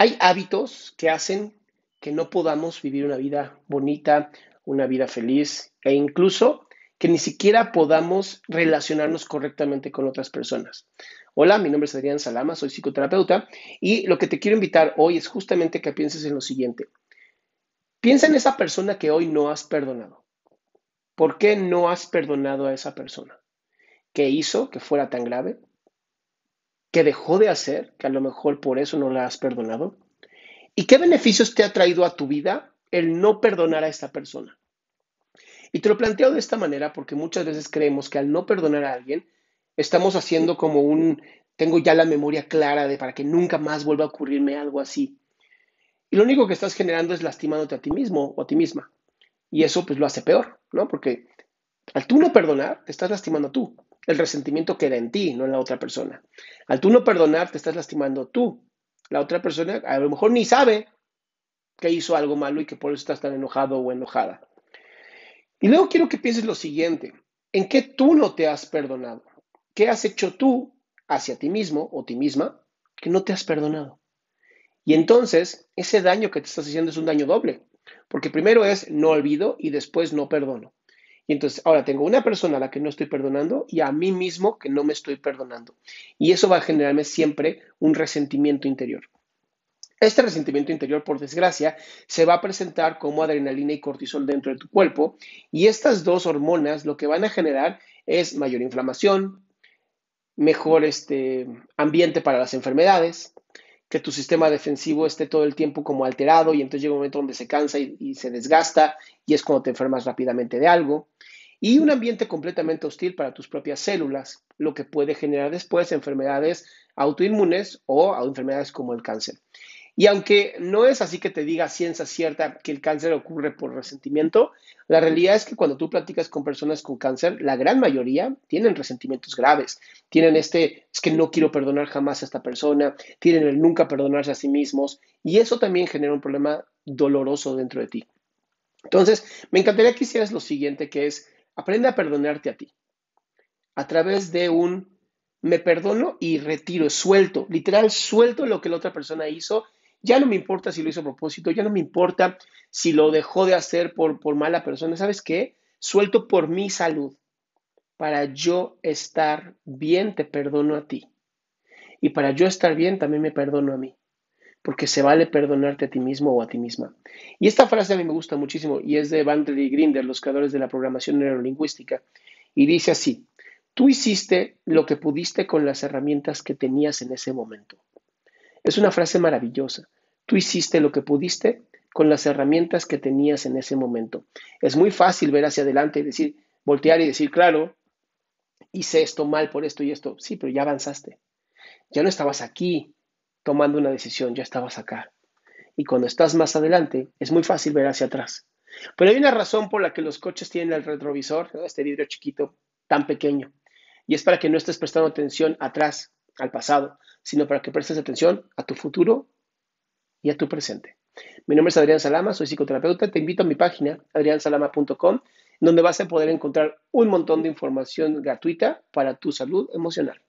Hay hábitos que hacen que no podamos vivir una vida bonita, una vida feliz e incluso que ni siquiera podamos relacionarnos correctamente con otras personas. Hola, mi nombre es Adrián Salama, soy psicoterapeuta y lo que te quiero invitar hoy es justamente que pienses en lo siguiente. Piensa en esa persona que hoy no has perdonado. ¿Por qué no has perdonado a esa persona? ¿Qué hizo que fuera tan grave? ¿Qué dejó de hacer que a lo mejor por eso no la has perdonado? ¿Y qué beneficios te ha traído a tu vida el no perdonar a esta persona? Y te lo planteo de esta manera porque muchas veces creemos que al no perdonar a alguien, estamos haciendo como un, tengo ya la memoria clara de para que nunca más vuelva a ocurrirme algo así. Y lo único que estás generando es lastimándote a ti mismo o a ti misma. Y eso pues lo hace peor, ¿no? Porque al tú no perdonar, te estás lastimando tú. El resentimiento queda en ti, no en la otra persona. Al tú no perdonar, te estás lastimando tú. La otra persona a lo mejor ni sabe que hizo algo malo y que por eso estás tan enojado o enojada. Y luego quiero que pienses lo siguiente, ¿en qué tú no te has perdonado? ¿Qué has hecho tú hacia ti mismo o ti misma que no te has perdonado? Y entonces ese daño que te estás haciendo es un daño doble, porque primero es no olvido y después no perdono. Y entonces ahora tengo una persona a la que no estoy perdonando y a mí mismo que no me estoy perdonando. Y eso va a generarme siempre un resentimiento interior. Este resentimiento interior, por desgracia, se va a presentar como adrenalina y cortisol dentro de tu cuerpo y estas dos hormonas lo que van a generar es mayor inflamación, mejor este, ambiente para las enfermedades, que tu sistema defensivo esté todo el tiempo como alterado y entonces llega un momento donde se cansa y, se desgasta y es cuando te enfermas rápidamente de algo y un ambiente completamente hostil para tus propias células, lo que puede generar después enfermedades autoinmunes o enfermedades como el cáncer. Y aunque no es así que te diga ciencia cierta que el cáncer ocurre por resentimiento, la realidad es que cuando tú platicas con personas con cáncer, la gran mayoría tienen resentimientos graves. Tienen este, es que no quiero perdonar jamás a esta persona, tienen el nunca perdonarse a sí mismos, y eso también genera un problema doloroso dentro de ti. Entonces, me encantaría que hicieras lo siguiente, que es, aprende a perdonarte a ti. A través de un me perdono y retiro, suelto, literal, suelto lo que la otra persona hizo ya no me importa si lo hizo a propósito, ya no me importa si lo dejó de hacer por, por mala persona. ¿Sabes qué? Suelto por mi salud. Para yo estar bien, te perdono a ti. Y para yo estar bien, también me perdono a mí. Porque se vale perdonarte a ti mismo o a ti misma. Y esta frase a mí me gusta muchísimo y es de Bandler Grinder, los creadores de la programación neurolingüística. Y dice así, tú hiciste lo que pudiste con las herramientas que tenías en ese momento. Es una frase maravillosa. Tú hiciste lo que pudiste con las herramientas que tenías en ese momento. Es muy fácil ver hacia adelante y decir, voltear y decir, claro, hice esto mal por esto y esto. Sí, pero ya avanzaste. Ya no estabas aquí tomando una decisión, ya estabas acá. Y cuando estás más adelante, es muy fácil ver hacia atrás. Pero hay una razón por la que los coches tienen el retrovisor, este vidrio chiquito, tan pequeño. Y es para que no estés prestando atención atrás, al pasado, sino para que prestes atención a tu futuro y a tu presente. Mi nombre es Adrián Salama, soy psicoterapeuta. Te invito a mi página, adriansalama.com, donde vas a poder encontrar un montón de información gratuita para tu salud emocional.